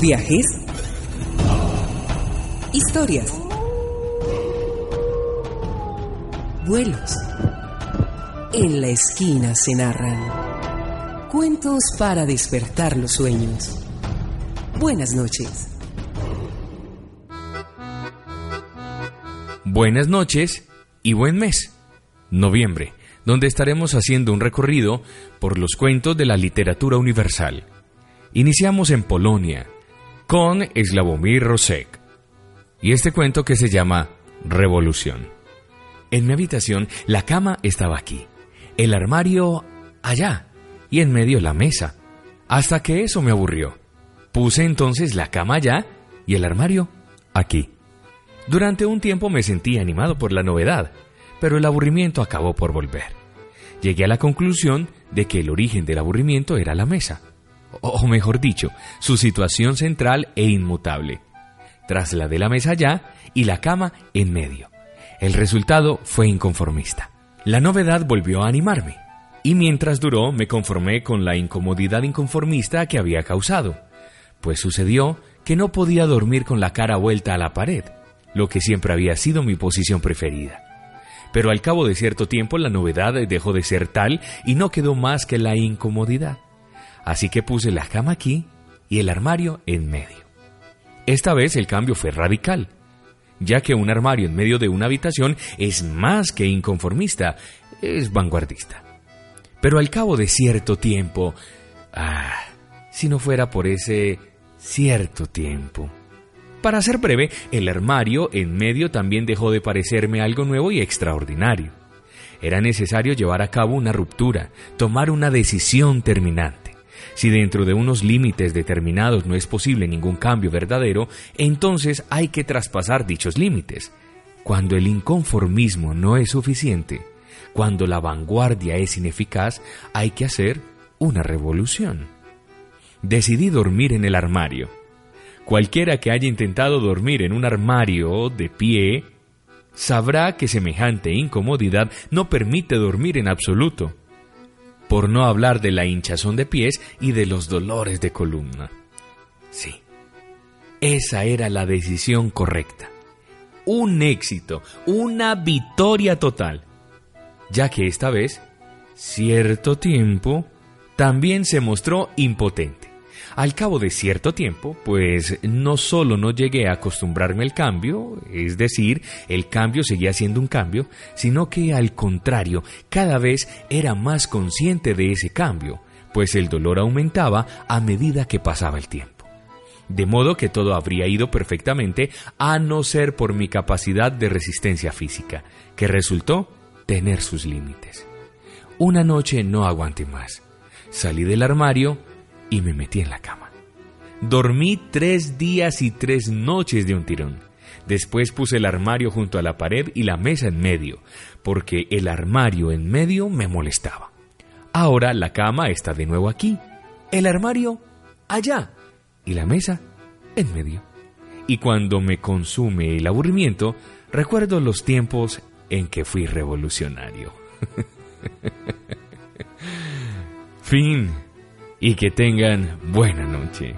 Viajes. Historias. Vuelos. En la esquina se narran. Cuentos para despertar los sueños. Buenas noches. Buenas noches y buen mes. Noviembre, donde estaremos haciendo un recorrido por los cuentos de la literatura universal. Iniciamos en Polonia, con Slavomir Rosek. Y este cuento que se llama Revolución. En mi habitación la cama estaba aquí, el armario allá y en medio la mesa, hasta que eso me aburrió. Puse entonces la cama allá y el armario aquí. Durante un tiempo me sentí animado por la novedad, pero el aburrimiento acabó por volver. Llegué a la conclusión de que el origen del aburrimiento era la mesa o mejor dicho, su situación central e inmutable. Trasladé la mesa allá y la cama en medio. El resultado fue inconformista. La novedad volvió a animarme, y mientras duró me conformé con la incomodidad inconformista que había causado, pues sucedió que no podía dormir con la cara vuelta a la pared, lo que siempre había sido mi posición preferida. Pero al cabo de cierto tiempo la novedad dejó de ser tal y no quedó más que la incomodidad así que puse la cama aquí y el armario en medio. Esta vez el cambio fue radical, ya que un armario en medio de una habitación es más que inconformista, es vanguardista. Pero al cabo de cierto tiempo, ah, si no fuera por ese cierto tiempo. Para ser breve, el armario en medio también dejó de parecerme algo nuevo y extraordinario. Era necesario llevar a cabo una ruptura, tomar una decisión terminante. Si dentro de unos límites determinados no es posible ningún cambio verdadero, entonces hay que traspasar dichos límites. Cuando el inconformismo no es suficiente, cuando la vanguardia es ineficaz, hay que hacer una revolución. Decidí dormir en el armario. Cualquiera que haya intentado dormir en un armario de pie, sabrá que semejante incomodidad no permite dormir en absoluto por no hablar de la hinchazón de pies y de los dolores de columna. Sí, esa era la decisión correcta. Un éxito, una victoria total, ya que esta vez, cierto tiempo, también se mostró impotente. Al cabo de cierto tiempo, pues no solo no llegué a acostumbrarme al cambio, es decir, el cambio seguía siendo un cambio, sino que al contrario, cada vez era más consciente de ese cambio, pues el dolor aumentaba a medida que pasaba el tiempo. De modo que todo habría ido perfectamente a no ser por mi capacidad de resistencia física, que resultó tener sus límites. Una noche no aguanté más. Salí del armario y me metí en la cama. Dormí tres días y tres noches de un tirón. Después puse el armario junto a la pared y la mesa en medio, porque el armario en medio me molestaba. Ahora la cama está de nuevo aquí, el armario allá y la mesa en medio. Y cuando me consume el aburrimiento, recuerdo los tiempos en que fui revolucionario. fin y que tengan buena noche.